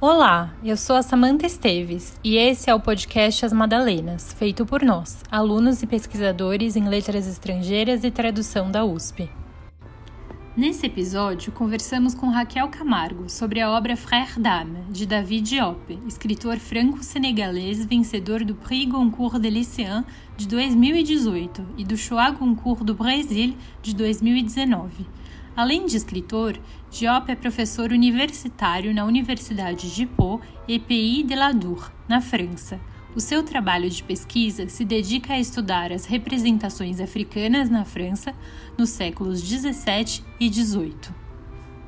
Olá, eu sou a Samantha Esteves e esse é o podcast As Madalenas, feito por nós, alunos e pesquisadores em letras estrangeiras e tradução da USP. Nesse episódio, conversamos com Raquel Camargo sobre a obra Frère d'Âme, de David Diop, escritor franco-senegalês vencedor do Prix Goncourt de Lycéen de 2018 e do Choix Goncourt do Brasil de 2019. Além de escritor, Diop é professor universitário na Universidade de Pau Pays de la Dour, na França o seu trabalho de pesquisa se dedica a estudar as representações africanas na França nos séculos 17 e 18.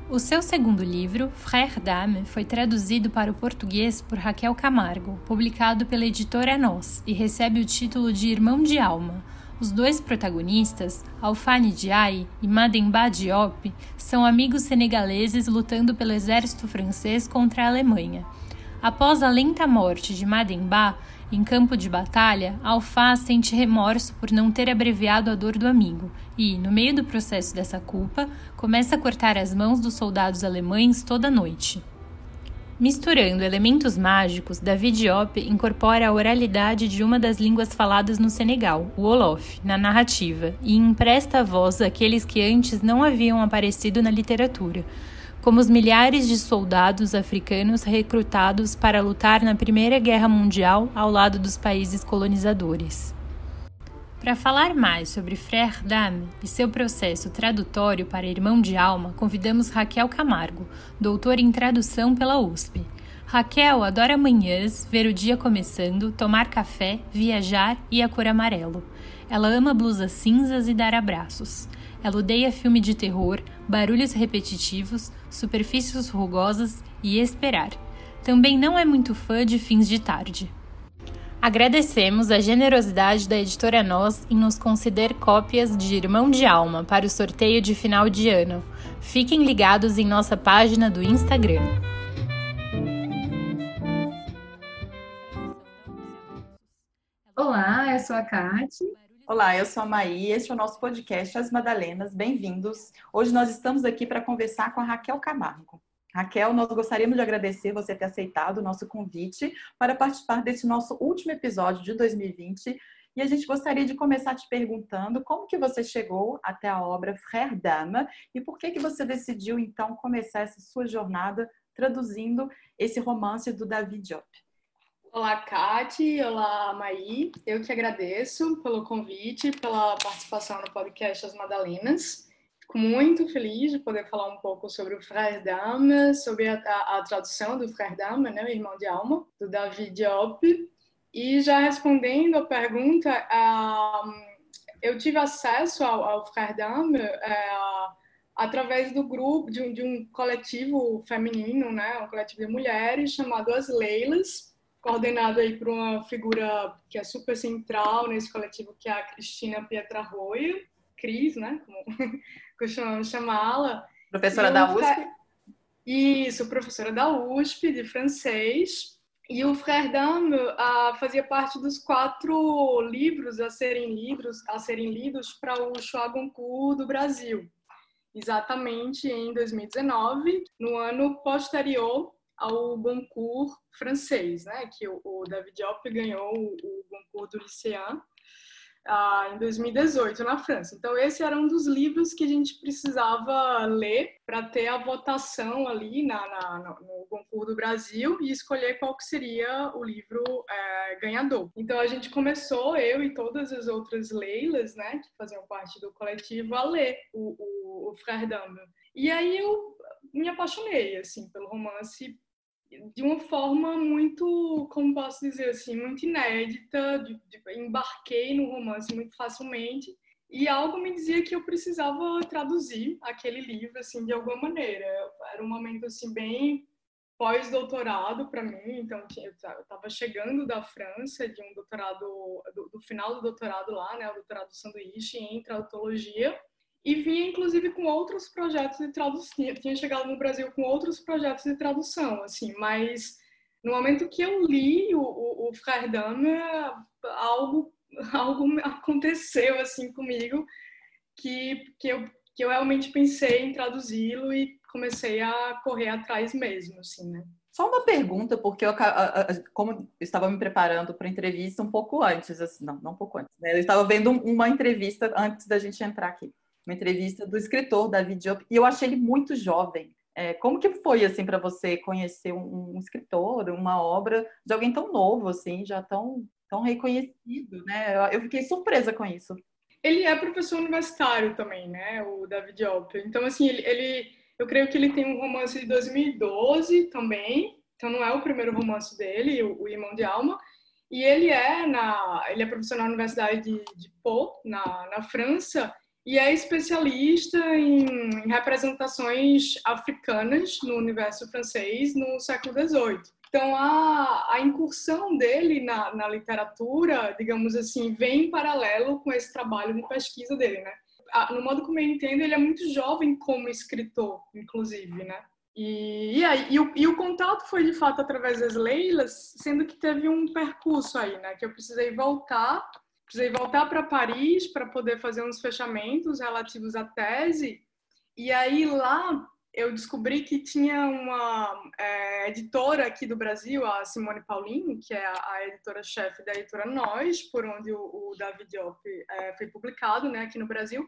O seu segundo livro, Frère d'Âme, foi traduzido para o português por Raquel Camargo, publicado pela editora Nós, e recebe o título de Irmão de Alma. Os dois protagonistas, Alfane Diaye e Mademba Diop, são amigos senegaleses lutando pelo exército francês contra a Alemanha. Após a lenta morte de Mademba, em campo de batalha, Alfá sente remorso por não ter abreviado a dor do amigo e, no meio do processo dessa culpa, começa a cortar as mãos dos soldados alemães toda noite. Misturando elementos mágicos, David Diop incorpora a oralidade de uma das línguas faladas no Senegal, o Wolof, na narrativa e empresta a voz àqueles que antes não haviam aparecido na literatura, como os milhares de soldados africanos recrutados para lutar na Primeira Guerra Mundial ao lado dos países colonizadores. Para falar mais sobre Frère Dame e seu processo tradutório para Irmão de Alma, convidamos Raquel Camargo, doutora em tradução pela USP. Raquel adora manhãs, ver o dia começando, tomar café, viajar e a cor amarelo. Ela ama blusas cinzas e dar abraços. Ela odeia filme de terror, barulhos repetitivos, superfícies rugosas e esperar. Também não é muito fã de fins de tarde. Agradecemos a generosidade da editora Nós em nos conceder cópias de Irmão de Alma para o sorteio de final de ano. Fiquem ligados em nossa página do Instagram. Olá, eu sou a Kate. Olá, eu sou a Maí, este é o nosso podcast As Madalenas, bem-vindos. Hoje nós estamos aqui para conversar com a Raquel Camargo. Raquel, nós gostaríamos de agradecer você ter aceitado o nosso convite para participar desse nosso último episódio de 2020 e a gente gostaria de começar te perguntando como que você chegou até a obra Frère Dame e por que que você decidiu então começar essa sua jornada traduzindo esse romance do David Diop. Olá, Kati. Olá, Maí. Eu que agradeço pelo convite, pela participação no podcast As Madalenas. Fico muito feliz de poder falar um pouco sobre o Frère d'Âme, sobre a, a, a, tradução do Frère d'Âme, né, o Irmão de Alma, do David Diop. E já respondendo a pergunta, uh, eu tive acesso ao, ao Frère d'Âme uh, através do grupo, de um, de um coletivo feminino, né, um coletivo de mulheres chamado As Leilas, coordenado aí por uma figura que é super central nesse coletivo, que é a Cristina Pietra Arroio, Cris, né, como costumamos chamá-la. Professora da USP? Isso, professora da USP, de francês. E o Dame uh, fazia parte dos quatro livros a serem lidos, a serem lidos para o Choix Goncourt do Brasil. Exatamente em 2019, no ano posterior ao Goncourt francês, né? Que o, David Diop ganhou o, o Goncourt do Lycéen ah, em 2018 na França. Então esse era um dos livros que a gente precisava ler para ter a votação ali na, na, no Goncourt do Brasil e escolher qual que seria o livro é, ganhador. Então a gente começou eu e todas as outras Leilas, né, que faziam parte do coletivo, a ler o, o, o Frère Dame. E aí eu me apaixonei assim pelo romance de uma forma muito, como posso dizer assim, muito inédita, de, de, embarquei no romance muito facilmente e algo me dizia que eu precisava traduzir aquele livro assim de alguma maneira. Era um momento assim bem pós-doutorado para mim, então eu estava chegando da França de um doutorado do, do, final do doutorado lá, né, o doutorado sanduíche em tradutologia e vinha inclusive com outros projetos de tradução. Tinha chegado no Brasil com outros projetos de tradução, assim, mas no momento que eu li o, o, o algo, algo aconteceu assim comigo que, que, eu, que eu realmente pensei em traduzi-lo e comecei a correr atrás mesmo, assim, né? Só uma pergunta, porque eu, como eu estava me preparando para a entrevista um pouco antes, assim, não, não um pouco antes, né? Eu estava vendo uma entrevista antes da gente entrar aqui, uma entrevista do escritor David Diop, e eu achei ele muito jovem. É, como que foi assim para você conhecer um, um, escritor, uma obra de alguém tão novo assim, já tão tão reconhecido, né? Eu, fiquei surpresa com isso. Ele é professor universitário também, né? O David Diop. Então assim, ele, ele eu creio que ele tem um romance de 2012 também. Então não é o primeiro romance dele, o, o Irmão de Alma. E ele é na ele é professor na Universidade de, de Pau, na, na França e é especialista em, representações africanas no universo francês no século XVIII. Então, a, a incursão dele na, na, literatura, digamos assim, vem em paralelo com esse trabalho de pesquisa dele, né? No modo como eu entendo, ele é muito jovem como escritor, inclusive, né? E, e, aí, e, o, e o contato foi, de fato, através das Leilas, sendo que teve um percurso aí, né? Que eu precisei voltar precisei voltar para Paris para poder fazer uns fechamentos relativos à tese. E aí lá eu descobri que tinha uma é, editora aqui do Brasil, a Simone Paulino, que é a, a editora-chefe da editora Nós, por onde o, o David Diop é, foi publicado, né, aqui no Brasil,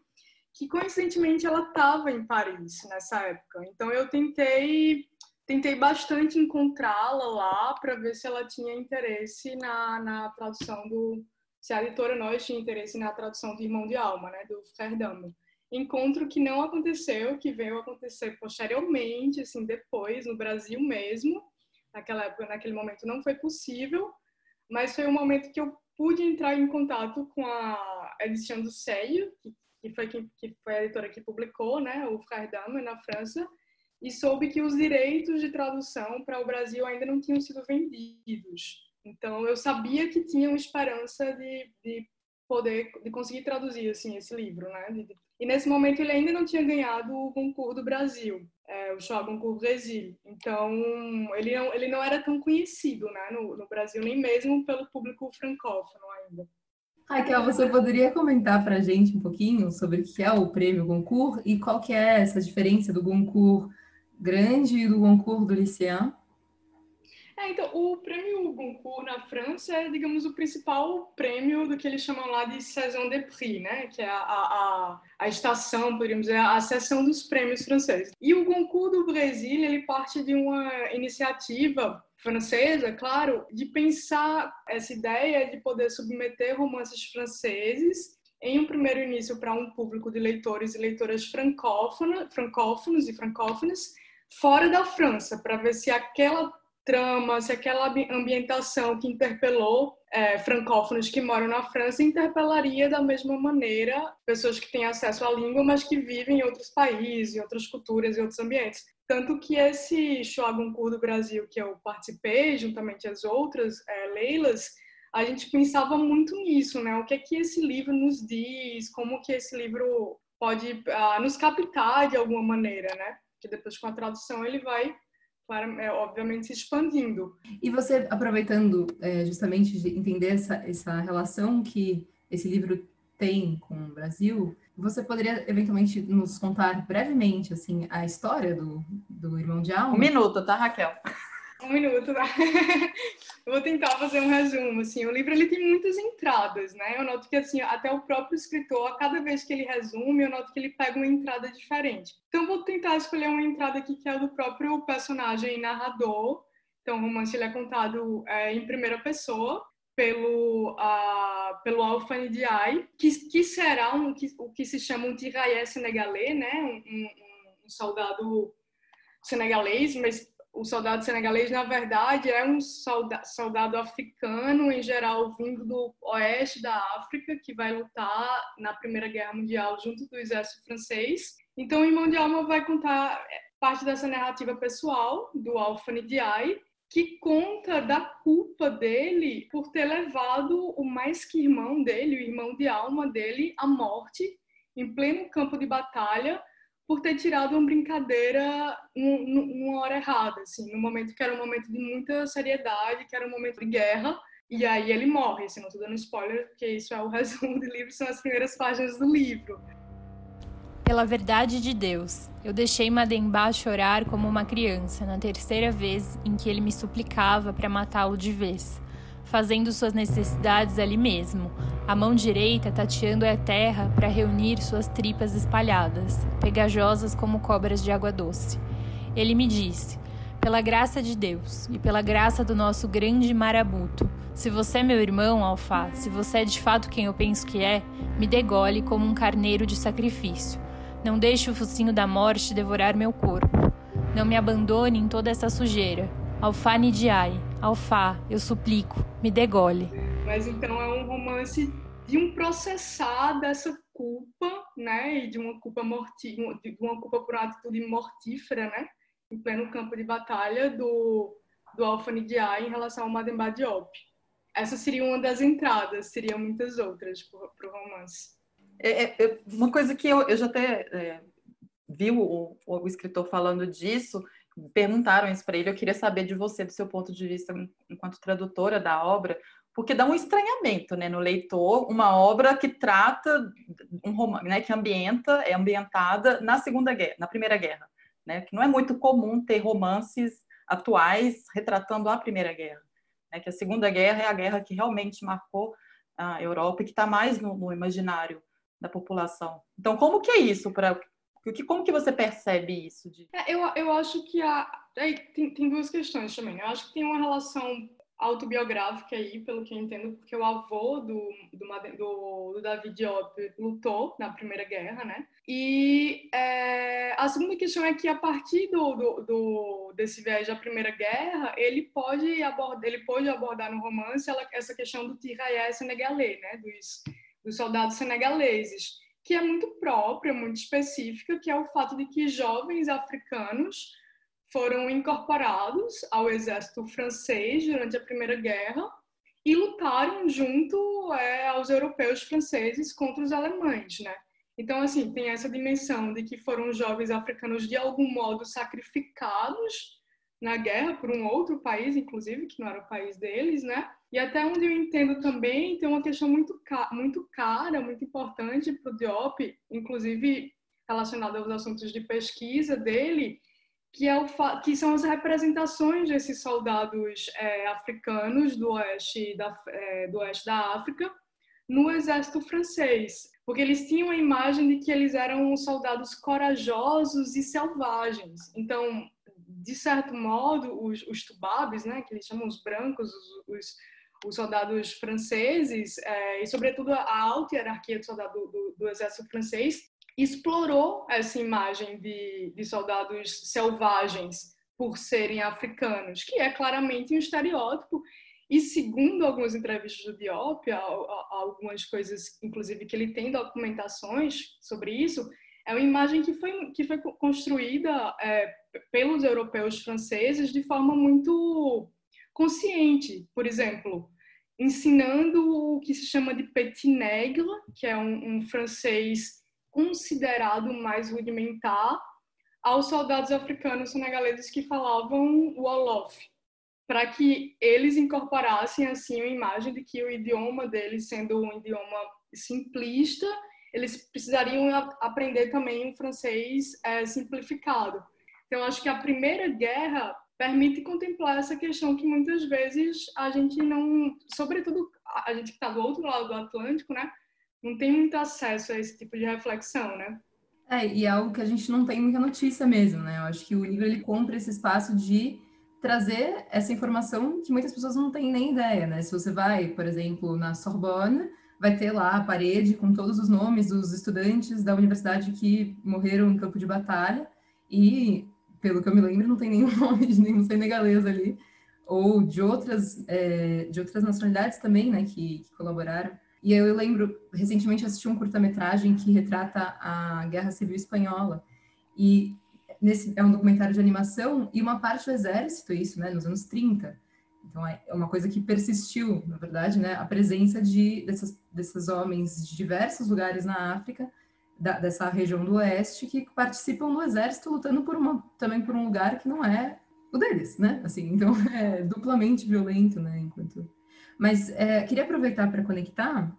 que coincidentemente ela estava em Paris nessa época. Então eu tentei tentei bastante encontrá-la lá para ver se ela tinha interesse na, na tradução do, se a editora Nós tinha interesse na tradução de Irmão de Alma, né, do Ferdinando. Encontro que não aconteceu, que veio acontecer posteriormente, assim, depois, no Brasil mesmo. Naquela época, naquele momento não foi possível, mas foi um momento que eu pude entrar em contato com a edição do Seio, que, que foi que, que foi a editora que publicou, né, o Ferdinando na França, e soube que os direitos de tradução para o Brasil ainda não tinham sido vendidos. Então eu sabia que tinha uma esperança de, de poder, de conseguir traduzir assim esse livro, né? E nesse momento ele ainda não tinha ganhado o concurso do Brasil, é, o Choix Goncourt Brasil. Então ele não, ele não era tão conhecido, né, no, no Brasil nem mesmo pelo público francófono ainda. Raquel, você poderia comentar para a gente um pouquinho sobre o que é o prêmio Goncourt e qual que é essa diferença do Goncourt grande e do Goncourt do Lycéen? É, então, o prêmio Goncourt na França é, digamos, o principal prêmio do que eles chamam lá de Saison de Prix, né? Que é a, a, a estação, poderíamos dizer, a seção dos prêmios franceses. E o Goncourt do Brasil, ele parte de uma iniciativa francesa, claro, de pensar essa ideia de poder submeter romances franceses em um primeiro início para um público de leitores e leitoras francófonos, francófonos e francófonas fora da França, para ver se aquela trama, se aquela ambientação que interpelou é, francófonos que moram na França interpelaria da mesma maneira pessoas que têm acesso à língua, mas que vivem em outros países, em outras culturas e outros ambientes. Tanto que esse Shoah Goncourt do Brasil, que eu participei, juntamente às outras é, Leilas, a gente pensava muito nisso, né? O que é que esse livro nos diz, como que esse livro pode ah, nos captar de alguma maneira, né? Que depois com a tradução ele vai é, obviamente se expandindo. E você, aproveitando é, justamente de entender essa, essa relação que esse livro tem com o Brasil, você poderia eventualmente nos contar brevemente assim a história do, do Irmão de Alma? Um minuto, tá, Raquel? Um minuto, vou tentar fazer um resumo, assim. O livro ele tem muitas entradas, né? Eu noto que, assim, até o próprio escritor, a cada vez que ele resume, eu noto que ele pega uma entrada diferente. Então, vou tentar escolher uma entrada aqui que é do próprio personagem narrador. Então, o romance ele é contado é, em primeira pessoa pelo uh, pelo Alfani que, que será um, que, o que se chama um tiraillé senegalês, né? Um, um, um soldado senegalês, mas o soldado senegalês, na verdade, é um soldado, soldado africano, em geral, vindo do oeste da África, que vai lutar na Primeira Guerra Mundial junto do exército francês. Então, Irmão de Alma vai contar parte dessa narrativa pessoal do Alfani Diaye, que conta da culpa dele por ter levado o mais que irmão dele, o irmão de alma dele, à morte, em pleno campo de batalha, por ter tirado uma brincadeira numa hora errada, assim, no momento que era um momento de muita seriedade, que era um momento de guerra, e aí ele morre, assim, não estou dando spoiler, porque isso é o resumo do livro, são as primeiras páginas do livro. Pela verdade de Deus, eu deixei Mademba chorar como uma criança na terceira vez em que ele me suplicava para matá-lo de vez, fazendo suas necessidades ali mesmo, a mão direita tateando a terra para reunir suas tripas espalhadas, pegajosas como cobras de água doce. Ele me disse: Pela graça de Deus e pela graça do nosso grande marabuto, se você é meu irmão, Alfá, se você é de fato quem eu penso que é, me degole como um carneiro de sacrifício não deixe o focinho da morte devorar meu corpo. Não me abandone em toda essa sujeira. Alfá Nidiai, Alfá, eu suplico, me degole. Mas então é um romance de um processar dessa culpa, né, e de uma culpa morti de uma culpa por uma atitude mortífera, né, em pleno campo de batalha do do Alfa Nidiai em relação ao Mademba Diop. Essa seria uma das entradas, seriam muitas outras para o romance. É, é, é, uma coisa que eu, eu já até é, vi o, o, escritor falando disso, perguntaram isso para ele, eu queria saber de você, do seu ponto de vista enquanto tradutora da obra, porque dá um estranhamento né, no leitor, uma obra que trata, um né, que ambienta, é ambientada na Segunda Guerra, na Primeira Guerra, né, que não é muito comum ter romances atuais retratando a Primeira Guerra, né, que a Segunda Guerra é a guerra que realmente marcou a Europa e que está mais no, no imaginário da população. Então, como que é isso para como que você percebe isso? De... É, eu, eu acho que há, aí, tem, tem duas questões também. Eu acho que tem uma relação autobiográfica aí, pelo que eu entendo, porque o avô do, do, do, do David Diop lutou na Primeira Guerra, né? E é, a segunda questão é que a partir do, do, do, desse viagem à Primeira Guerra, ele pode abordar, ele pode abordar no romance ela, essa questão do tiraillé senegalês, né? Dos, dos soldados senegaleses, que é muito própria, muito específica, que é o fato de que jovens africanos foram incorporados ao exército francês durante a Primeira Guerra e lutaram junto é, aos europeus franceses contra os alemães, né? Então, assim, tem essa dimensão de que foram jovens africanos de algum modo sacrificados na guerra por um outro país, inclusive, que não era o país deles, né? E até onde eu entendo também, tem uma questão muito, muito cara, muito importante para o Diop, inclusive relacionada aos assuntos de pesquisa dele, que, é o que são as representações desses soldados é, africanos do oeste da, é, do oeste da África no exército francês, porque eles tinham a imagem de que eles eram soldados corajosos e selvagens. Então, de certo modo, os, os tubabes, né, que eles chamam os brancos, os, os, os soldados franceses, é, e sobretudo a alta hierarquia do soldado do, do, exército francês, explorou essa imagem de, de soldados selvagens por serem africanos, que é claramente um estereótipo. E segundo algumas entrevistas do Diop, algumas coisas, inclusive, que ele tem documentações sobre isso, é uma imagem que foi, que foi construída é, pelos europeus franceses de forma muito consciente. Por exemplo, ensinando o que se chama de petit nègre, que é um, um francês considerado mais rudimentar, aos soldados africanos senegaleses que falavam o Wolof, para que eles incorporassem assim a imagem de que o idioma deles, sendo um idioma simplista, eles precisariam aprender também o francês é, simplificado. Então, acho que a Primeira Guerra permite contemplar essa questão que muitas vezes a gente não, sobretudo a gente que está do outro lado do Atlântico, né, não tem muito acesso a esse tipo de reflexão, né? É, e é algo que a gente não tem muita notícia mesmo, né? Eu acho que o livro ele compra esse espaço de trazer essa informação que muitas pessoas não têm nem ideia, né? Se você vai, por exemplo, na Sorbonne, vai ter lá a parede com todos os nomes dos estudantes da universidade que morreram em campo de batalha e, pelo que eu me lembro, não tem nenhum nome de nenhum senegalês ali ou de outras é, de outras nacionalidades também, né, que, que colaboraram. E eu lembro, recentemente assisti um curta-metragem que retrata a Guerra Civil Espanhola e nesse é um documentário de animação e uma parte do exército, isso, né, nos anos 30, então, é, é uma coisa que persistiu, na verdade, né? A presença de, dessas, desses homens de diversos lugares na África da, dessa região do oeste que participam do exército lutando por uma, também por um lugar que não é o deles, né? Assim, então é duplamente violento, né? Enquanto... Mas é, queria aproveitar para conectar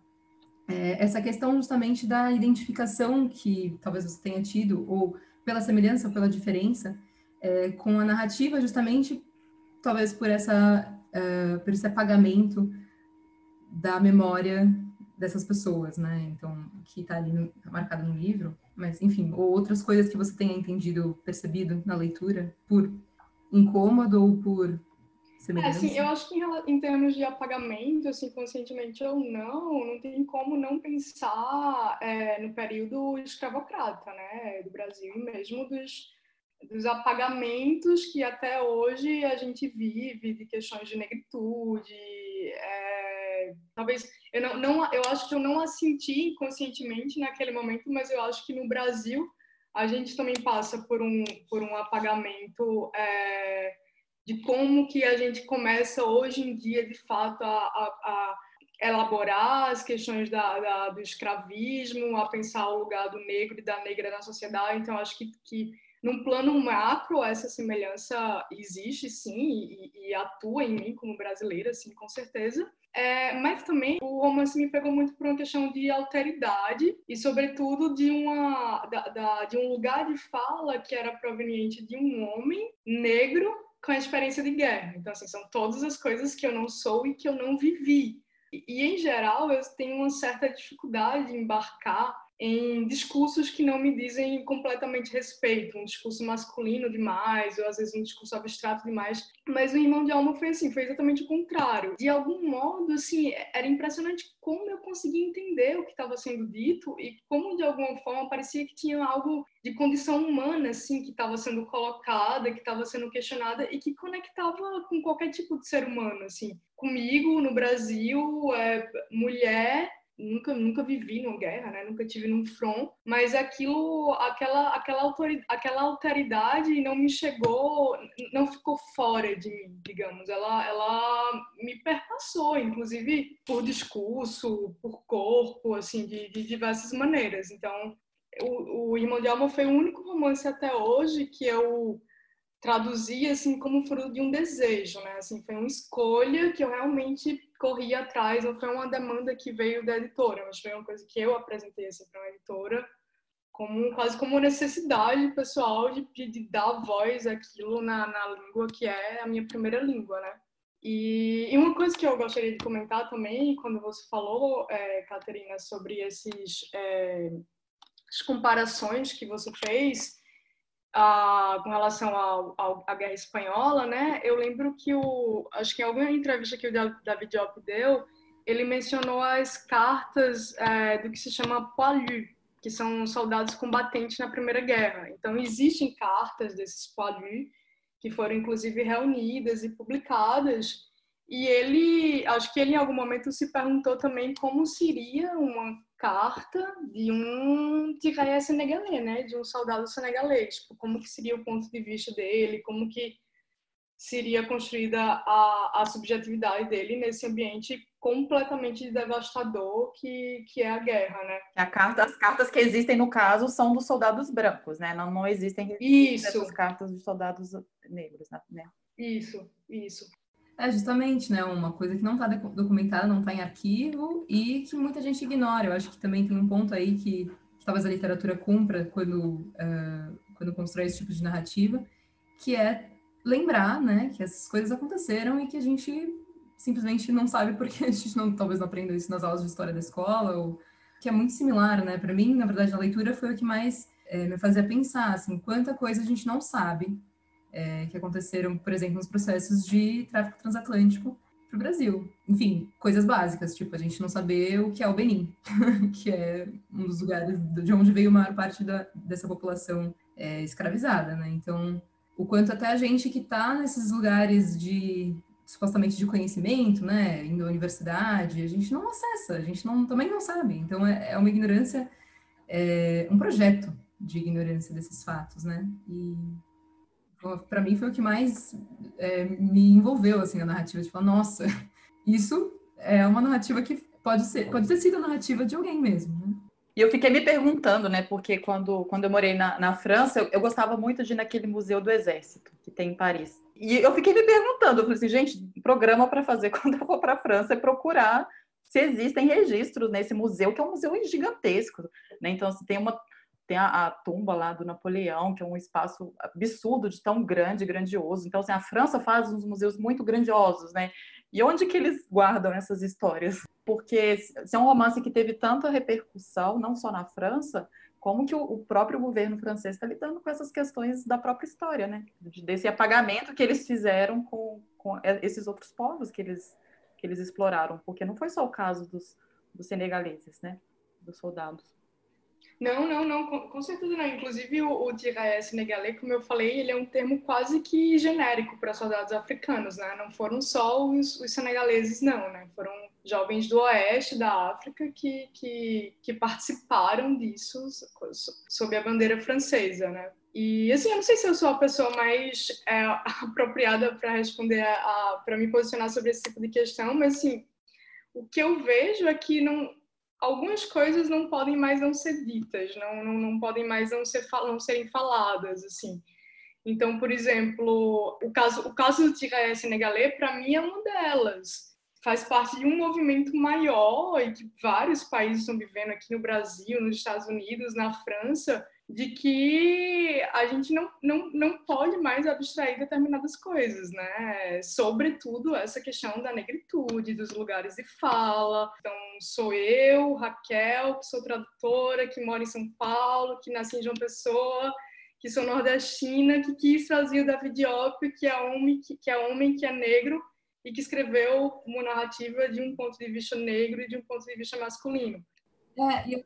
é, essa questão justamente da identificação que talvez você tenha tido, ou pela semelhança ou pela diferença, é, com a narrativa, justamente talvez por essa uh, por esse apagamento da memória dessas pessoas, né? Então, que está ali no, marcado no livro, mas enfim, ou outras coisas que você tenha entendido, percebido na leitura, por incômodo ou por é, assim, eu acho que em, em, termos de apagamento, assim, conscientemente ou não, não tem como não pensar é, no período escravocrata, né, do Brasil, mesmo dos, dos apagamentos que até hoje a gente vive, de questões de negritude, é, talvez, eu, não, não, eu acho que eu não a senti conscientemente naquele momento, mas eu acho que no Brasil a gente também passa por um, por um apagamento é, de como que a gente começa hoje em dia, de fato, a, a, a elaborar as questões da, da, do escravismo, a pensar o lugar do negro e da negra na sociedade. Então, acho que, que num plano macro, essa semelhança existe, sim, e, e atua em mim como brasileira, sim, com certeza. É, mas também o romance me pegou muito por uma questão de alteridade e, sobretudo, de, uma, da, da, de um lugar de fala que era proveniente de um homem negro com a experiência de guerra. Então, assim, são todas as coisas que eu não sou e que eu não vivi. E, em geral, eu tenho uma certa dificuldade de embarcar em discursos que não me dizem completamente respeito, um discurso masculino demais, ou às vezes um discurso abstrato demais. Mas o Irmão de Alma foi assim, foi exatamente o contrário. De algum modo, assim, era impressionante como eu conseguia entender o que estava sendo dito e como de alguma forma parecia que tinha algo de condição humana, assim, que estava sendo colocada, que estava sendo questionada e que conectava com qualquer tipo de ser humano, assim. Comigo, no Brasil, é, mulher nunca nunca vivi numa guerra, né? Nunca tive num front, mas aquilo, aquela aquela autoridade, aquela alteridade não me chegou, não ficou fora de mim, digamos. Ela ela me perpassou, inclusive por discurso, por corpo, assim, de, de diversas maneiras. Então, o, o Irmão de Alma foi o único romance até hoje que eu traduzi assim como fruto de um desejo, né? Assim, foi uma escolha que eu realmente corri atrás, não foi uma demanda que veio da editora, mas foi uma coisa que eu apresentei assim para uma editora como quase como necessidade pessoal de, de dar voz àquilo na, na língua que é a minha primeira língua, né? E, e, uma coisa que eu gostaria de comentar também, quando você falou, é, Caterina, sobre esses é, comparações que você fez, com relação à Guerra Espanhola, né? Eu lembro que o, acho que em alguma entrevista que o David Diop deu, ele mencionou as cartas é, do que se chama poilu, que são soldados combatentes na Primeira Guerra. Então existem cartas desses poilu que foram inclusive reunidas e publicadas. E ele, acho que ele em algum momento se perguntou também como seria uma carta de um tiraya senegalês, né, de um soldado senegalês, tipo, como que seria o ponto de vista dele, como que seria construída a, a subjetividade dele nesse ambiente completamente devastador que, que é a guerra, né? A carta, as cartas que existem no caso são dos soldados brancos, né? Não, não existem isso. cartas dos soldados negros, né? Isso, isso. É justamente, né, uma coisa que não está documentada, não está em arquivo e que muita gente ignora. Eu acho que também tem um ponto aí que, que talvez a literatura cumpra quando, uh, quando constrói esse tipo de narrativa, que é lembrar, né, que essas coisas aconteceram e que a gente simplesmente não sabe porque a gente não, talvez não aprenda isso nas aulas de história da escola, ou que é muito similar, né? Para mim, na verdade, a leitura foi o que mais é, me fazia pensar, assim, quanta coisa a gente não sabe é, que aconteceram, por exemplo, nos processos de tráfico transatlântico para o Brasil. Enfim, coisas básicas, tipo a gente não saber o que é o Benin, que é um dos lugares de onde veio a maior parte da, dessa população é, escravizada, né? Então, o quanto até a gente que está nesses lugares de supostamente de conhecimento, né, indo à universidade, a gente não acessa, a gente não, também não sabe. Então, é, é uma ignorância, é, um projeto de ignorância desses fatos, né? E para mim foi o que mais é, me envolveu assim a narrativa de falar nossa isso é uma narrativa que pode ser pode ter sido a narrativa de alguém mesmo né? E eu fiquei me perguntando, né? Porque quando, quando eu morei na, na França, eu, eu, gostava muito de ir naquele Museu do Exército que tem em Paris. E eu fiquei me perguntando, eu falei assim, gente, programa para fazer quando eu for para a França é procurar se existem registros nesse museu, que é um museu gigantesco. Né? Então, assim, tem uma tem a, a, tumba lá do Napoleão, que é um espaço absurdo de tão grande, grandioso. Então, assim, a França faz uns museus muito grandiosos, né? E onde que eles guardam essas histórias? Porque se é um romance que teve tanta repercussão, não só na França, como que o, próprio governo francês está lidando com essas questões da própria história, né? Desse apagamento que eles fizeram com, com esses outros povos que eles, que eles exploraram. Porque não foi só o caso dos, dos senegaleses, né? Dos soldados. Não, não, não, com, com certeza não. Inclusive, o, o senegalês, como eu falei, ele é um termo quase que genérico para soldados africanos, né? Não foram só os, os, senegaleses, não, né? Foram jovens do oeste da África que, que, que participaram disso sob a bandeira francesa, né? E assim, eu não sei se eu sou a pessoa mais é, apropriada para responder, para me posicionar sobre esse tipo de questão, mas assim, o que eu vejo é que não, algumas coisas não podem mais não ser ditas, não, não, não podem mais não, ser, não serem faladas, assim. Então, por exemplo, o caso, o caso do Tiré Senegalês, para mim, é uma delas. Faz parte de um movimento maior e que vários países estão vivendo aqui no Brasil, nos Estados Unidos, na França, de que a gente não, não, não pode mais abstrair determinadas coisas, né? Sobretudo essa questão da negritude, dos lugares de fala. Então, sou eu, Raquel, que sou tradutora, que mora em São Paulo, que nasci em João Pessoa, que sou nordestina, que quis trazer o David Diop, que é homem, que, que é homem, que é negro, e que escreveu uma narrativa de um ponto de vista negro e de um ponto de vista masculino. É, e eu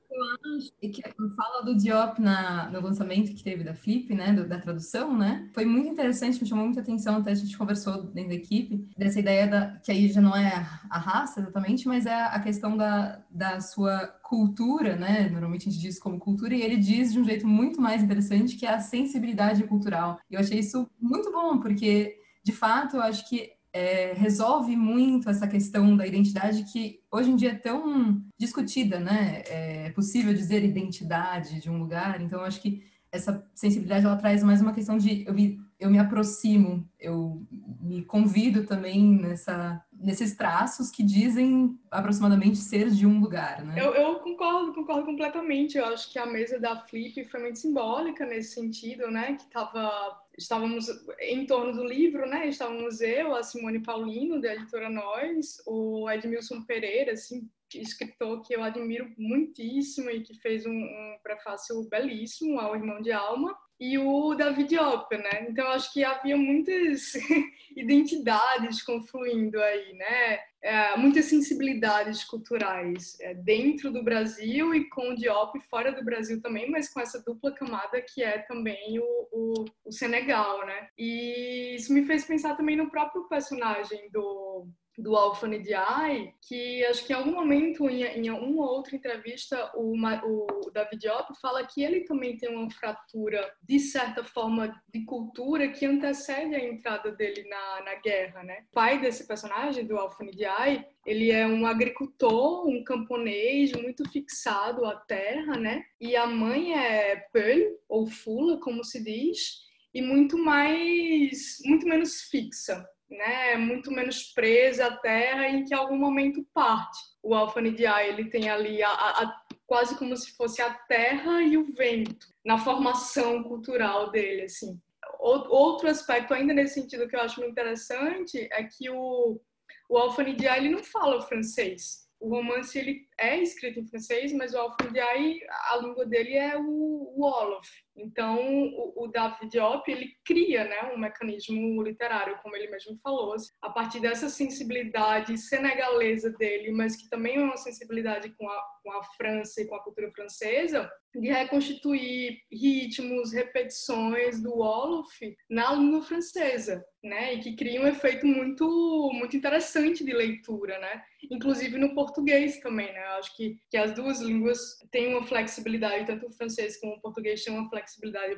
acho que fala do Diop na, no lançamento que teve da Flip, né, do, da tradução, né, foi muito interessante, me chamou muita atenção, até a gente conversou dentro da equipe, dessa ideia da, que aí já não é a raça exatamente, mas é a questão da, da sua cultura, né, normalmente a gente diz como cultura, e ele diz de um jeito muito mais interessante, que é a sensibilidade cultural. E eu achei isso muito bom, porque, de fato, eu acho que é, resolve muito essa questão da identidade que hoje em dia é tão discutida, né? É possível dizer identidade de um lugar, então eu acho que essa sensibilidade ela traz mais uma questão de eu me, eu me aproximo, eu me convido também nessa, nesses traços que dizem aproximadamente ser de um lugar, né? Eu, eu, concordo, concordo completamente. Eu acho que a mesa da Flip foi muito simbólica nesse sentido, né? Que tava, estávamos em torno do livro, né? Estávamos eu, a Simone Paulino, da editora Nós, o Edmilson Pereira, assim, escritor que eu admiro muitíssimo e que fez um, um prefácio belíssimo ao Irmão de Alma, e o David Diop, né? Então acho que havia muitas identidades confluindo aí, né? É, muitas sensibilidades culturais é, dentro do Brasil e com o Diop fora do Brasil também, mas com essa dupla camada que é também o, o, o Senegal, né? E isso me fez pensar também no próprio personagem do do Alphone Diai, que acho que em algum momento, em, em uma ou outra entrevista, o, o David Diop fala que ele também tem uma fratura, de certa forma, de cultura que antecede a entrada dele na, na guerra, né? O pai desse personagem, do Alphone Diai, ele é um agricultor, um camponês muito fixado à terra, né? E a mãe é Peul, ou Fula, como se diz, e muito mais, muito menos fixa né, muito menos presa à terra e que em algum momento parte. O Alfanidiá, ele tem ali a, a, quase como se fosse a terra e o vento na formação cultural dele, assim. Outro aspecto ainda nesse sentido que eu acho muito interessante é que o, o ele não fala o francês, o romance ele é escrito em francês, mas o Diay, a língua dele é o, Wolof. Então, o, o David Diop, ele cria né, um mecanismo literário, como ele mesmo falou, a partir dessa sensibilidade senegalesa dele, mas que também é uma sensibilidade com a, com a França e com a cultura francesa, de reconstituir ritmos, repetições do Wolof na língua francesa, né? E que cria um efeito muito, muito interessante de leitura, né? Inclusive no português também, né? Eu acho que, que as duas línguas têm uma flexibilidade, tanto o francês como o português têm uma flexibilidade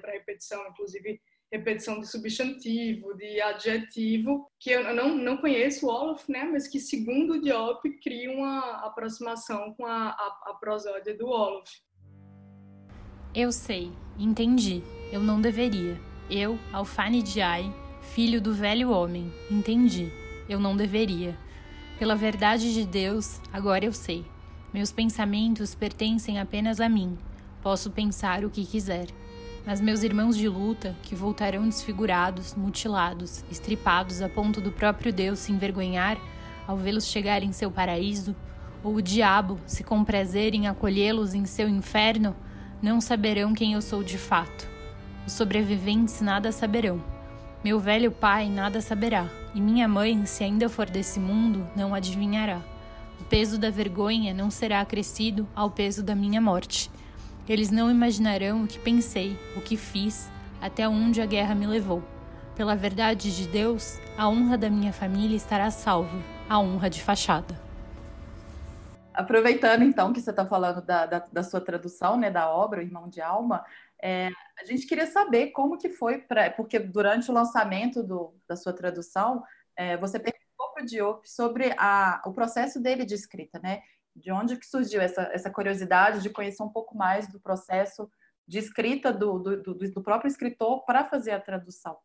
para repetição, inclusive repetição de substantivo, de adjetivo, que eu não, não conheço o Olof, né, mas que, segundo Diop, cria uma aproximação com a, a, a prosódia do Olof. Eu sei, entendi. Eu não deveria. Eu, Alfane Diai, filho do velho homem, entendi. Eu não deveria. Pela verdade de Deus, agora eu sei. Meus pensamentos pertencem apenas a mim. Posso pensar o que quiser. Mas meus irmãos de luta, que voltarão desfigurados, mutilados, estripados a ponto do próprio Deus se envergonhar ao vê-los chegar em seu paraíso, ou o diabo se comprazer em acolhê-los em seu inferno, não saberão quem eu sou de fato. Os sobreviventes nada saberão. Meu velho pai nada saberá, e minha mãe, se ainda for desse mundo, não adivinhará. O peso da vergonha não será acrescido ao peso da minha morte. Eles não imaginarão o que pensei, o que fiz, até onde a guerra me levou. Pela verdade de Deus, a honra da minha família estará salva, a honra de fachada. Aproveitando então que você está falando da, da, da, sua tradução, né, da obra, o Irmão de Alma, é, a gente queria saber como que foi, pra, porque durante o lançamento do, da sua tradução, é, você perguntou para o Diop sobre a, o processo dele de escrita, né? De onde que surgiu essa, essa curiosidade de conhecer um pouco mais do processo de escrita do, do, do, próprio escritor para fazer a tradução?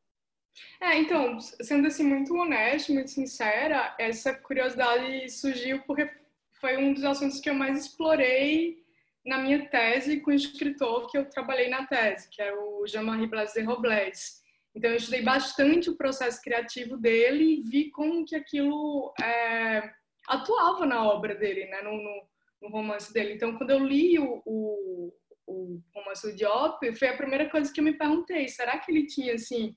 É, então, sendo assim muito honesto, muito sincera, essa curiosidade surgiu porque foi um dos assuntos que eu mais explorei na minha tese com o escritor que eu trabalhei na tese, que é o Jean-Marie Blaise Robles. Então, eu estudei bastante o processo criativo dele e vi como que aquilo é, atuava na obra dele, né, no, no, no, romance dele. Então, quando eu li o, o, o romance do Diop, foi a primeira coisa que eu me perguntei, será que ele tinha, assim,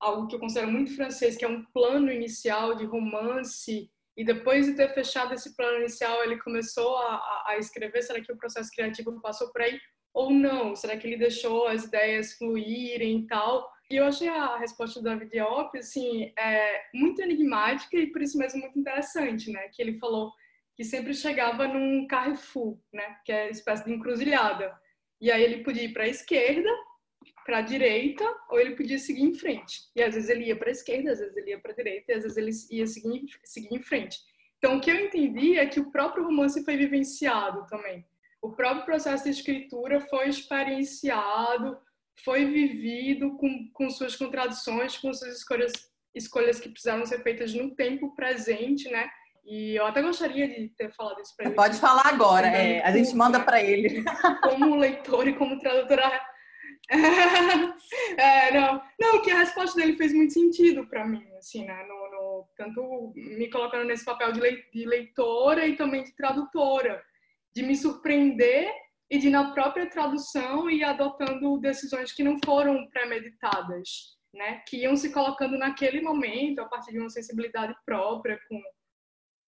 algo que eu considero muito francês, que é um plano inicial de romance e depois de ter fechado esse plano inicial, ele começou a, a, escrever. Será que o processo criativo passou por aí ou não? Será que ele deixou as ideias fluírem e tal? E eu achei a resposta do David Diop, assim, é, muito enigmática e por isso mesmo muito interessante, né? Que ele falou que sempre chegava num carrefour, né? Que é espécie de encruzilhada. E aí ele podia ir para a esquerda para a direita ou ele podia seguir em frente. E às vezes ele ia para a esquerda, às vezes ele ia para a direita e às vezes ele ia seguir, seguir em frente. Então, o que eu entendi é que o próprio romance foi vivenciado também. O próprio processo de escritura foi experienciado, foi vivido com, com suas contradições, com suas escolhas, escolhas que precisaram ser feitas no tempo presente, né? E eu até gostaria de ter falado isso para ele. Pode falar agora, é, a gente manda para ele. Como leitor e como tradutora é, não, não, que a resposta dele fez muito sentido para mim, assim, né? No, no, tanto me colocando nesse papel de, de leitora e também de tradutora, de me surpreender e de na própria tradução ir adotando decisões que não foram premeditadas, né? Que iam se colocando naquele momento a partir de uma sensibilidade própria com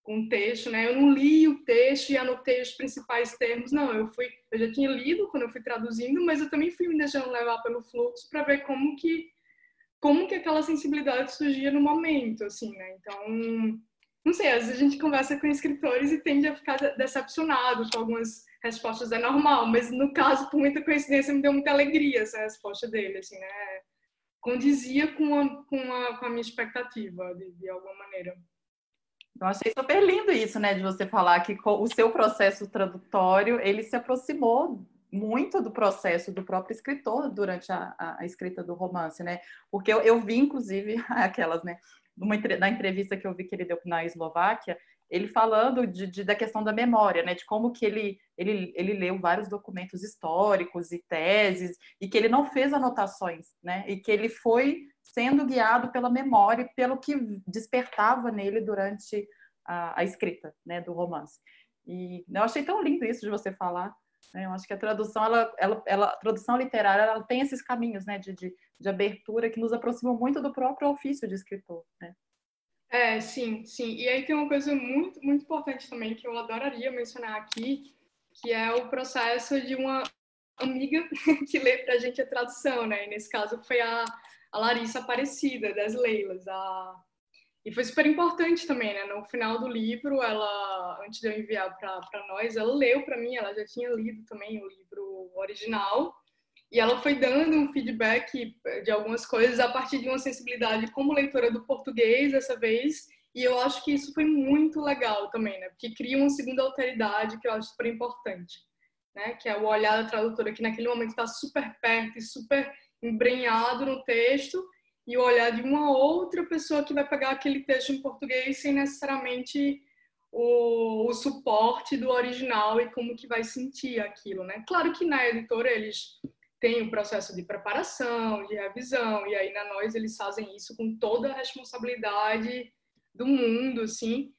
com o texto, né? Eu não li o texto e anotei os principais termos, não. Eu fui, eu já tinha lido quando eu fui traduzindo, mas eu também fui me deixando levar pelo fluxo para ver como que como que aquela sensibilidade surgia no momento, assim, né? Então, não sei, às vezes a gente conversa com escritores e tende a ficar decepcionado com algumas respostas, é normal, mas no caso, por muita coincidência, me deu muita alegria essa resposta dele, assim, né? Condizia com a, com a, com a minha expectativa, de, de alguma maneira. Eu achei super lindo isso, né, de você falar que o seu processo tradutório, ele se aproximou muito do processo do próprio escritor durante a, a, escrita do romance, né? Porque eu, eu vi, inclusive, aquelas, né, numa, na entrevista que eu vi que ele deu na Eslováquia, ele falando de, de, da questão da memória, né, de como que ele, ele, ele leu vários documentos históricos e teses, e que ele não fez anotações, né, e que ele foi sendo guiado pela memória, pelo que despertava nele durante a, a escrita né, do romance. E eu achei tão lindo isso de você falar. Né? Eu acho que a tradução, ela, ela, ela, tradução literária, ela tem esses caminhos né, de, de, de abertura que nos aproximam muito do próprio ofício de escritor. Né? É, sim, sim. E aí tem uma coisa muito, muito importante também que eu adoraria mencionar aqui, que é o processo de uma amiga que lê para a gente a tradução, né? E nesse caso foi a a Larissa Aparecida, das Leilas. A... E foi super importante também, né? No final do livro, ela, antes de eu enviar para nós, ela leu para mim, ela já tinha lido também o livro original, e ela foi dando um feedback de algumas coisas a partir de uma sensibilidade como leitora do português dessa vez, e eu acho que isso foi muito legal também, né? Porque cria uma segunda alteridade que eu acho super importante. né? Que é o olhar da tradutora que naquele momento está super perto e super embrenhado no texto e o olhar de uma outra pessoa que vai pegar aquele texto em português sem necessariamente o, o, suporte do original e como que vai sentir aquilo, né? Claro que na editora eles têm o processo de preparação, de revisão, e aí na nós eles fazem isso com toda a responsabilidade do mundo, assim.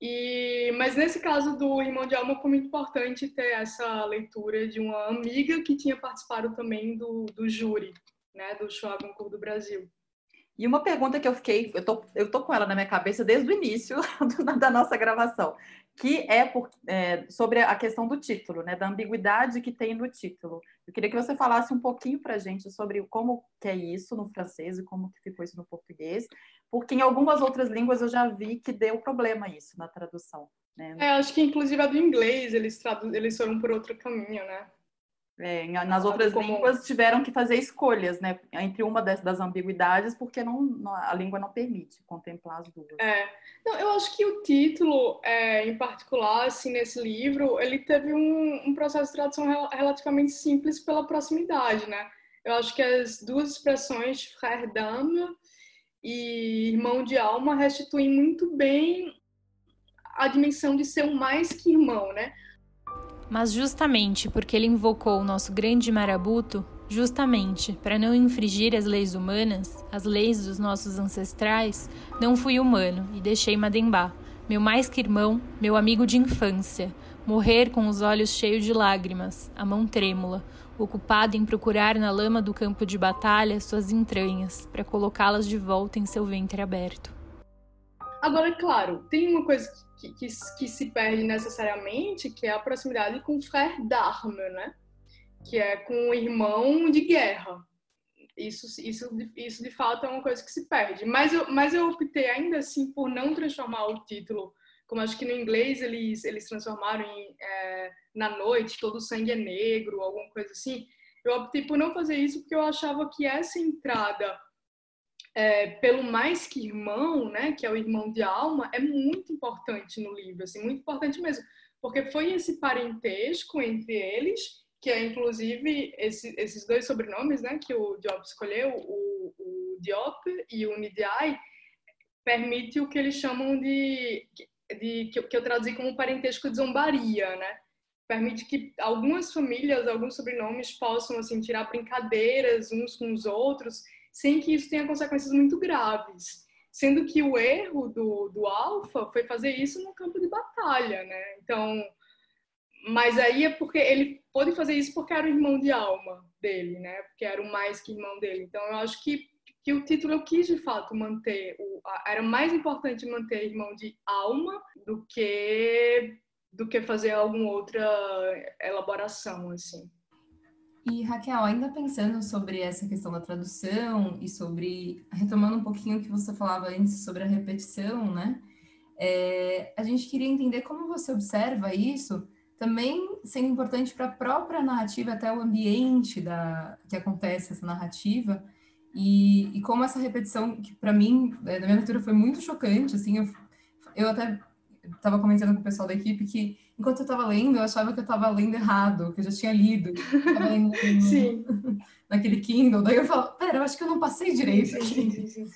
E, mas nesse caso do Irmão de Alma foi muito importante ter essa leitura de uma amiga que tinha participado também do, do júri, né, do Show Goncourt do Brasil. E uma pergunta que eu fiquei, eu tô, eu tô com ela na minha cabeça desde o início da nossa gravação, que é, por, é, sobre a questão do título, né, da ambiguidade que tem no título. Eu queria que você falasse um pouquinho para gente sobre como que é isso no francês e como que ficou isso no português, porque em algumas outras línguas eu já vi que deu problema isso na tradução. Né? É, acho que inclusive a do inglês eles, eles foram por outro caminho, né? É, nas outras Como... línguas tiveram que fazer escolhas, né, entre uma das, das ambiguidades, porque não, a língua não permite contemplar as duas. É, não, eu acho que o título, é, em particular, assim, nesse livro, ele teve um, um processo de tradução relativamente simples pela proximidade, né? Eu acho que as duas expressões, frère d'âme e irmão de alma, restituem muito bem a dimensão de ser um mais que irmão, né? Mas justamente porque ele invocou o nosso grande marabuto, justamente para não infringir as leis humanas, as leis dos nossos ancestrais, não fui humano e deixei Madembá, meu mais que irmão, meu amigo de infância, morrer com os olhos cheios de lágrimas, a mão trêmula, ocupado em procurar na lama do campo de batalha suas entranhas, para colocá-las de volta em seu ventre aberto. Agora, claro, tem uma coisa que, que, que, se perde necessariamente, que é a proximidade com o frère d'arme, né? Que é com o irmão de guerra. Isso, isso, isso de fato é uma coisa que se perde. Mas eu, mas eu optei ainda assim por não transformar o título, como acho que no inglês eles, eles transformaram em é, Na Noite, Todo Sangue é Negro, alguma coisa assim. Eu optei por não fazer isso porque eu achava que essa entrada é, pelo mais que irmão, né, que é o irmão de alma, é muito importante no livro, assim, muito importante mesmo, porque foi esse parentesco entre eles, que é inclusive esse, esses dois sobrenomes, né, que o Diop escolheu, o, o Diop e o Nidiai, permite o que eles chamam de, de que, que eu traduzi como parentesco de zombaria, né? Permite que algumas famílias, alguns sobrenomes possam assim tirar brincadeiras uns com os outros sem que isso tenha consequências muito graves. Sendo que o erro do, do Alfa foi fazer isso no campo de batalha, né? Então, mas aí é porque ele pôde fazer isso porque era o irmão de alma dele, né? Porque era o mais que irmão dele. Então, eu acho que, que o título eu quis de fato manter, o, era mais importante manter irmão de alma do que do que fazer alguma outra elaboração, assim. E Raquel, ainda pensando sobre essa questão da tradução e sobre, retomando um pouquinho o que você falava antes sobre a repetição, né? É, a gente queria entender como você observa isso, também sendo importante para a própria narrativa, até o ambiente da, que acontece essa narrativa, e, e como essa repetição, que para mim, é, na minha leitura, foi muito chocante, assim, eu, eu até estava comentando com o pessoal da equipe que enquanto eu estava lendo, eu achava que eu estava lendo errado, que eu já tinha lido. Lendo sim. naquele Kindle. Daí eu falo, pera, eu acho que eu não passei direito aqui. Sim, sim,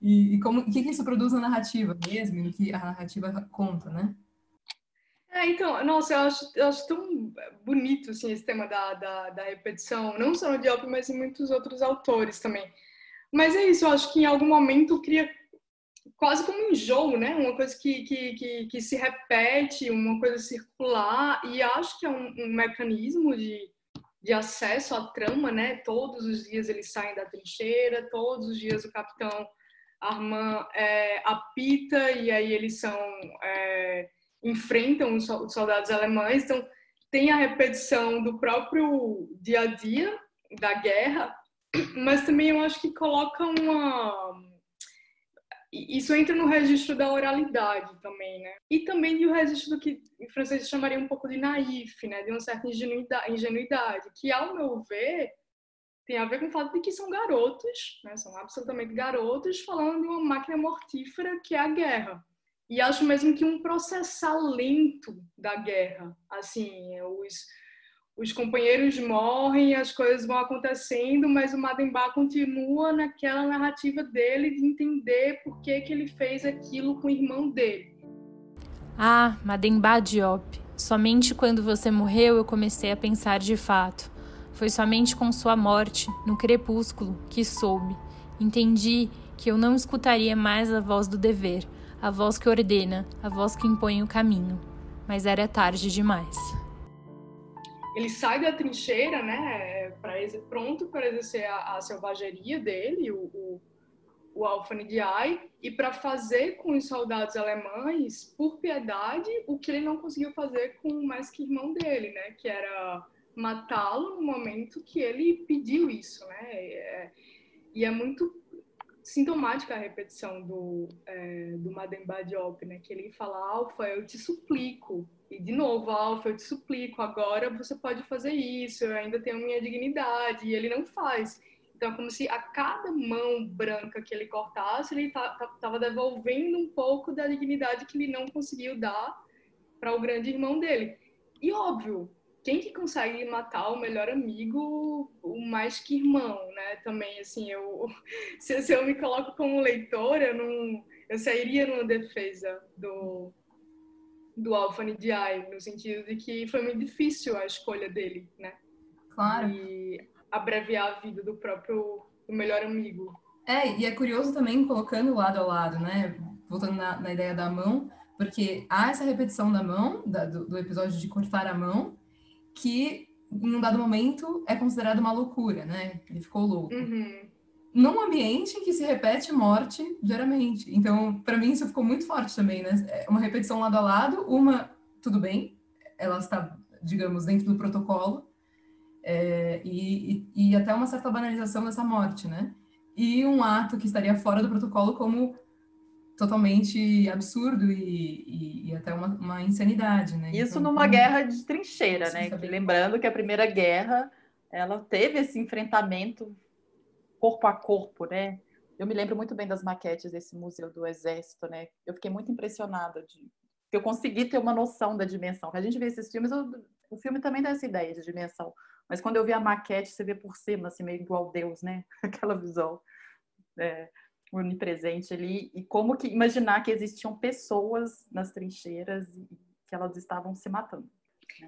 e, e como, o que, que isso produz na narrativa mesmo, no que a narrativa conta, né? É, então, nossa, eu acho, eu acho tão bonito assim, esse tema da, da, da repetição, não só no Diop, mas em muitos outros autores também. Mas é isso, eu acho que em algum momento cria quase como um enjoo, né? Uma coisa que, que, que, que, se repete, uma coisa circular, e acho que é um, um, mecanismo de, de acesso à trama, né? Todos os dias eles saem da trincheira, todos os dias o capitão Armand é, apita, e aí eles são. É, enfrentam os soldados alemães, então tem a repetição do próprio dia a dia da guerra, mas também eu acho que coloca uma isso entra no registro da oralidade também, né? E também do registro do que em francês chamaria um pouco de naif, né? De uma certa ingenuidade, ingenuidade, que, ao meu ver, tem a ver com o fato de que são garotos, né? São absolutamente garotos falando de uma máquina mortífera que é a guerra. E acho mesmo que um processar lento da guerra, assim, os os companheiros morrem, as coisas vão acontecendo, mas o Mademba continua naquela narrativa dele de entender por que, que ele fez aquilo com o irmão dele. Ah, Mademba Diop, somente quando você morreu eu comecei a pensar de fato. Foi somente com sua morte, no crepúsculo, que soube. Entendi que eu não escutaria mais a voz do dever, a voz que ordena, a voz que impõe o caminho. Mas era tarde demais ele sai da trincheira, né, pra, pronto para exercer a, a, selvageria dele, o, o, o e para fazer com os soldados alemães, por piedade, o que ele não conseguiu fazer com o mais que irmão dele, né, que era matá-lo no momento que ele pediu isso, né, é, e é muito sintomática a repetição do, é, do Mademba Diop, né, que ele fala, Alfa, eu te suplico, e de novo, Alfa, eu te suplico, agora você pode fazer isso, eu ainda tenho minha dignidade, e ele não faz. Então, é como se a cada mão branca que ele cortasse, ele estava devolvendo um pouco da dignidade que ele não conseguiu dar para o grande irmão dele. E óbvio, quem que consegue matar o melhor amigo, o mais que irmão, né? Também, assim, eu, se, se eu me coloco como leitora, eu não, eu sairia numa defesa do do Alphane Diai, no sentido de que foi muito difícil a escolha dele, né? Claro. E abreviar a vida do próprio do melhor amigo. É, e é curioso também colocando lado a lado, né? Voltando na, na ideia da mão, porque há essa repetição da mão, da, do, do, episódio de cortar a mão, que em um dado momento é considerado uma loucura, né? Ele ficou louco. Uhum num ambiente em que se repete morte diariamente. Então, para mim, isso ficou muito forte também, né? É uma repetição lado a lado, uma, tudo bem, ela está, digamos, dentro do protocolo, é, e, e, e, até uma certa banalização dessa morte, né? E um ato que estaria fora do protocolo como totalmente absurdo e, e até uma, uma, insanidade, né? Isso então, numa guerra de trincheira, né? Que, lembrando que a Primeira Guerra, ela teve esse enfrentamento corpo a corpo, né? Eu me lembro muito bem das maquetes desse museu do Exército, né? Eu fiquei muito impressionada de eu consegui ter uma noção da dimensão. A gente vê esses filmes, eu, o filme também dá essa ideia de dimensão, mas quando eu vi a maquete, você vê por cima, assim, meio igual Deus, né? Aquela visão é, onipresente ali. E como que imaginar que existiam pessoas nas trincheiras e que elas estavam se matando.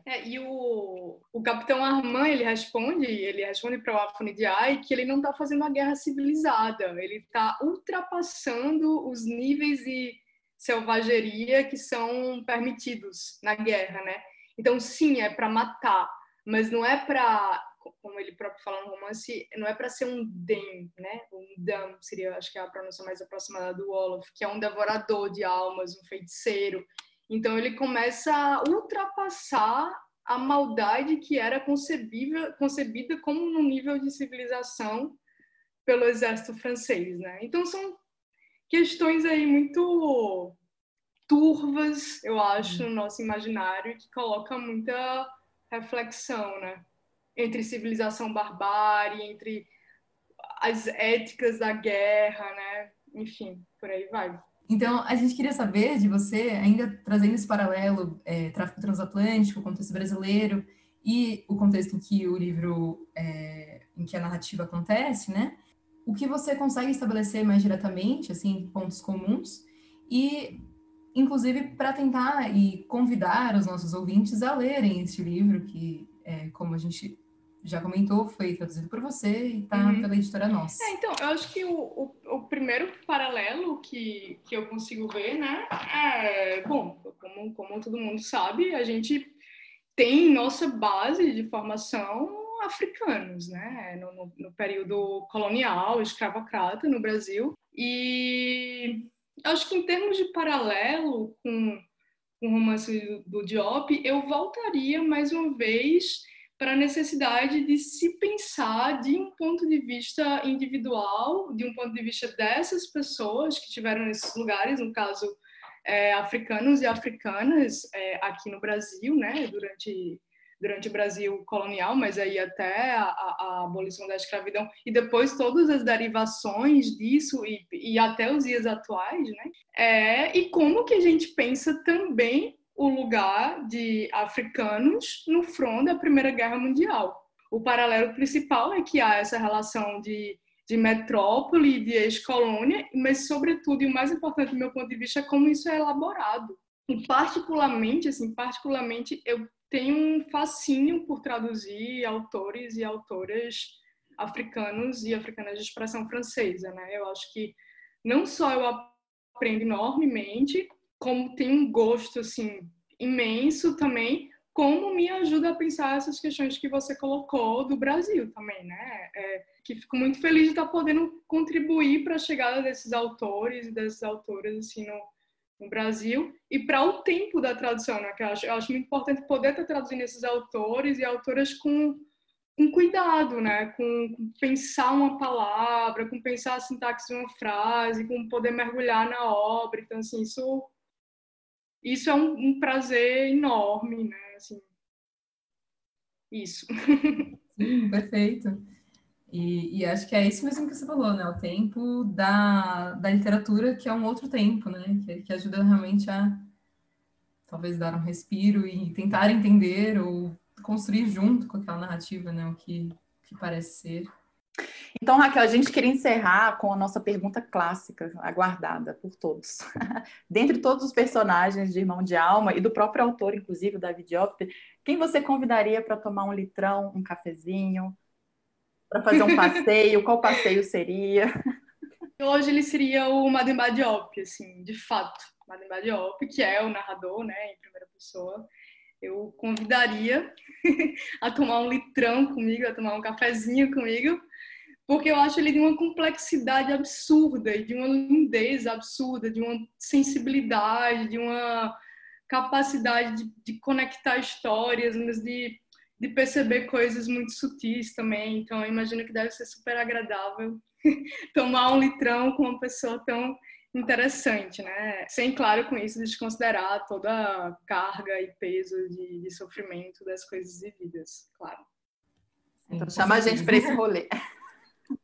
É, e o, o capitão Armand, ele responde, ele responde para o Afone de Ai que ele não está fazendo uma guerra civilizada, ele está ultrapassando os níveis de selvageria que são permitidos na guerra, né? Então, sim, é para matar, mas não é para, como ele próprio fala no romance, não é para ser um den, né? Um dam seria, acho que é a pronúncia mais aproximada do Olaf, que é um devorador de almas, um feiticeiro. Então ele começa a ultrapassar a maldade que era concebível, concebida como um nível de civilização pelo exército francês, né? Então são questões aí muito turvas, eu acho, no nosso imaginário, que coloca muita reflexão, né? Entre civilização barbárie, entre as éticas da guerra, né? Enfim, por aí vai. Então, a gente queria saber de você, ainda trazendo esse paralelo, é, tráfico transatlântico, contexto brasileiro e o contexto em que o livro, é, em que a narrativa acontece, né? O que você consegue estabelecer mais diretamente, assim, pontos comuns e, inclusive, para tentar e convidar os nossos ouvintes a lerem este livro, que, é, como a gente já comentou, foi traduzido por você e está uhum. pela editora Nossa. É, então, eu acho que o, o, o, primeiro paralelo que, que eu consigo ver, né, é, bom, como, como todo mundo sabe, a gente tem nossa base de formação africanos, né, no, no, no período colonial, escravocrata no Brasil, e acho que em termos de paralelo com o romance do Diop, eu voltaria mais uma vez para a necessidade de se pensar de um ponto de vista individual, de um ponto de vista dessas pessoas que estiveram nesses lugares, no caso, é, africanos e africanas é, aqui no Brasil, né, durante durante o Brasil colonial, mas aí até a, a, abolição da escravidão e depois todas as derivações disso e, e até os dias atuais, né? É, e como que a gente pensa também o lugar de africanos no front da Primeira Guerra Mundial. O paralelo principal é que há essa relação de, de metrópole, de ex-colônia, mas, sobretudo, e o mais importante do meu ponto de vista, é como isso é elaborado. E, particularmente, assim, particularmente, eu tenho um fascínio por traduzir autores e autoras africanos e africanas de expressão francesa, né? Eu acho que não só eu aprendo enormemente, como tem um gosto assim imenso também, como me ajuda a pensar essas questões que você colocou do Brasil também, né? É, que fico muito feliz de estar podendo contribuir para a chegada desses autores e dessas autoras assim no, no Brasil e para o tempo da tradução, né? Que eu acho, eu acho muito importante poder estar traduzindo esses autores e autoras com com cuidado, né? Com, com, pensar uma palavra, com pensar a sintaxe de uma frase, com poder mergulhar na obra. Então, assim, isso, isso é um, um prazer enorme, né? Assim, isso. Sim, perfeito. E, e, acho que é isso mesmo que você falou, né? O tempo da, da literatura, que é um outro tempo, né? Que, que ajuda realmente a talvez dar um respiro e tentar entender ou construir junto com aquela narrativa, né? O que, que parece ser. Então, Raquel, a gente queria encerrar com a nossa pergunta clássica, aguardada por todos. Dentre todos os personagens de Irmão de Alma e do próprio autor, inclusive, o David Diop, quem você convidaria para tomar um litrão, um cafezinho, para fazer um passeio? Qual passeio seria? Hoje ele seria o Mademba Diop, assim, de fato. Mademba Diop, que é o narrador, né, em primeira pessoa eu convidaria a tomar um litrão comigo, a tomar um cafezinho comigo, porque eu acho ele de uma complexidade absurda, de uma lindez absurda, de uma sensibilidade, de uma capacidade de, de conectar histórias, mas de, de perceber coisas muito sutis também. Então, eu imagino que deve ser super agradável tomar um litrão com uma pessoa tão interessante, né? Sem, claro, com isso desconsiderar toda a carga e peso de, de sofrimento das coisas vividas, claro. Então chama a gente para esse rolê.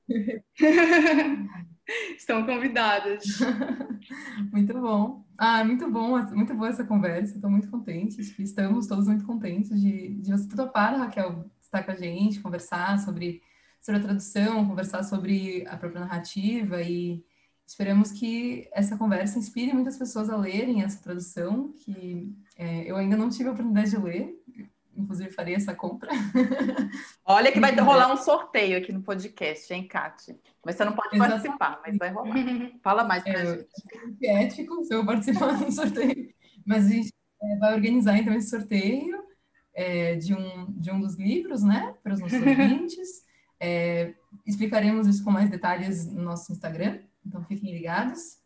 Estão convidadas. muito bom. Ah, muito bom, muito boa essa conversa. Estou muito contente. Estamos todos muito contentes de, de você topar, Raquel, estar com a gente, conversar sobre, sobre a tradução, conversar sobre a própria narrativa e Esperamos que essa conversa inspire muitas pessoas a lerem essa tradução, que é, eu ainda não tive a oportunidade de ler, inclusive farei essa compra. Olha que vai rolar um sorteio aqui no podcast, hein, Kátia? Mas você não pode Exatamente. participar, mas vai rolar. Fala mais pra é, gente. É ético se eu participar do sorteio. Mas a gente é, vai organizar então esse sorteio é, de, um, de um dos livros, né, para os nossos ouvintes. É, explicaremos isso com mais detalhes no nosso Instagram. Então fiquem ligados.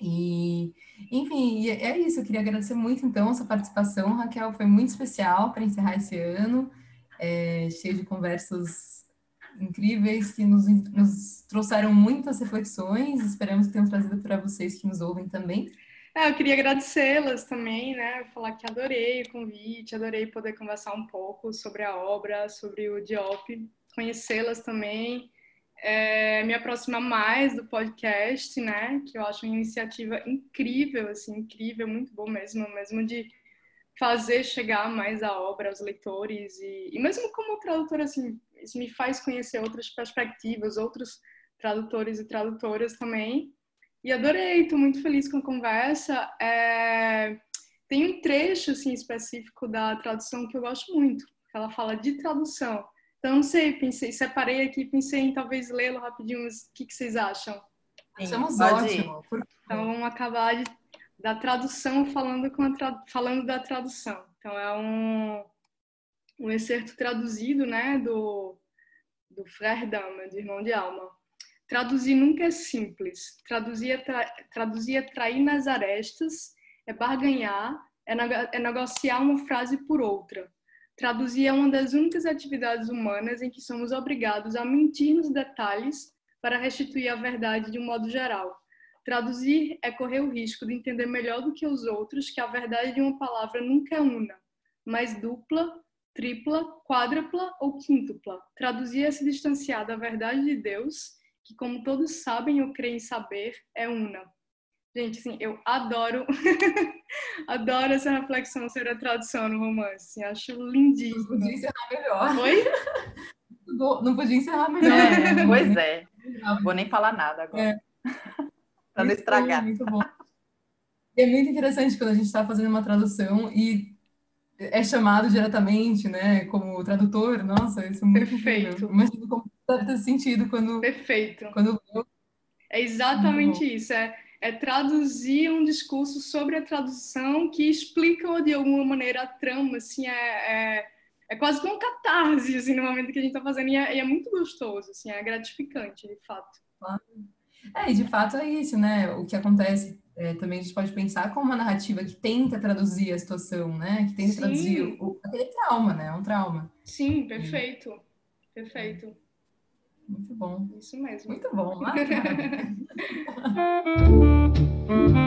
E, enfim, é isso. Eu queria agradecer muito, então, a sua participação, Raquel. Foi muito especial para encerrar esse ano, é, cheio de conversas incríveis que nos, nos trouxeram muitas reflexões. Esperamos que tenham trazido para vocês que nos ouvem também. É, eu queria agradecê-las também, né? Falar que adorei o convite, adorei poder conversar um pouco sobre a obra, sobre o Diop, conhecê-las também é, me aproximar mais do podcast, né? Que eu acho uma iniciativa incrível, assim, incrível, muito bom mesmo, mesmo de fazer chegar mais a obra aos leitores e, e mesmo como tradutora, assim, isso me faz conhecer outras perspectivas, outros tradutores e tradutoras também. E adorei, estou muito feliz com a conversa. É, tem um trecho assim específico da tradução que eu gosto muito. Ela fala de tradução então, não sei, pensei, separei aqui, pensei em talvez lê-lo rapidinho, mas o que, que vocês acham? Achamos ótimo. Então, vamos acabar de, da tradução falando, com tra, falando da tradução. Então, é um, um excerto traduzido, né, do, do Frère Dama, de Irmão de Alma. Traduzir nunca é simples. Traduzir é, tra, traduzir é trair nas arestas, é barganhar, é, é negociar uma frase por outra Traduzir é uma das únicas atividades humanas em que somos obrigados a mentir nos detalhes para restituir a verdade de um modo geral. Traduzir é correr o risco de entender melhor do que os outros que a verdade de uma palavra nunca é una, mas dupla, tripla, quádrupla ou quíntupla. Traduzir é se distanciar da verdade de Deus, que, como todos sabem ou creem saber, é una. Gente, assim, eu adoro, adoro essa reflexão sobre a tradução no romance. Assim, acho lindíssimo. Não podia encerrar melhor. Oi? Não podia encerrar melhor. É, pois é. Vou nem falar nada agora. É. para não estragar. Muito bom. E é muito interessante quando a gente está fazendo uma tradução e é chamado diretamente, né, como tradutor. Nossa, isso é muito Perfeito. Imagina como deve ter sentido quando... Perfeito. Quando... É exatamente isso. É, é traduzir um discurso sobre a tradução que explica de alguma maneira a trama, assim, é, é, é quase como um catarse, assim, no momento que a gente está fazendo, e é, e é, muito gostoso, assim, é gratificante, de fato. É, e de fato é isso, né, o que acontece é, também a gente pode pensar como uma narrativa que tenta traduzir a situação, né, que tenta Sim. traduzir o, aquele trauma, né, é um trauma. Sim, perfeito, perfeito. Muito bom. Isso mesmo. Muito bom.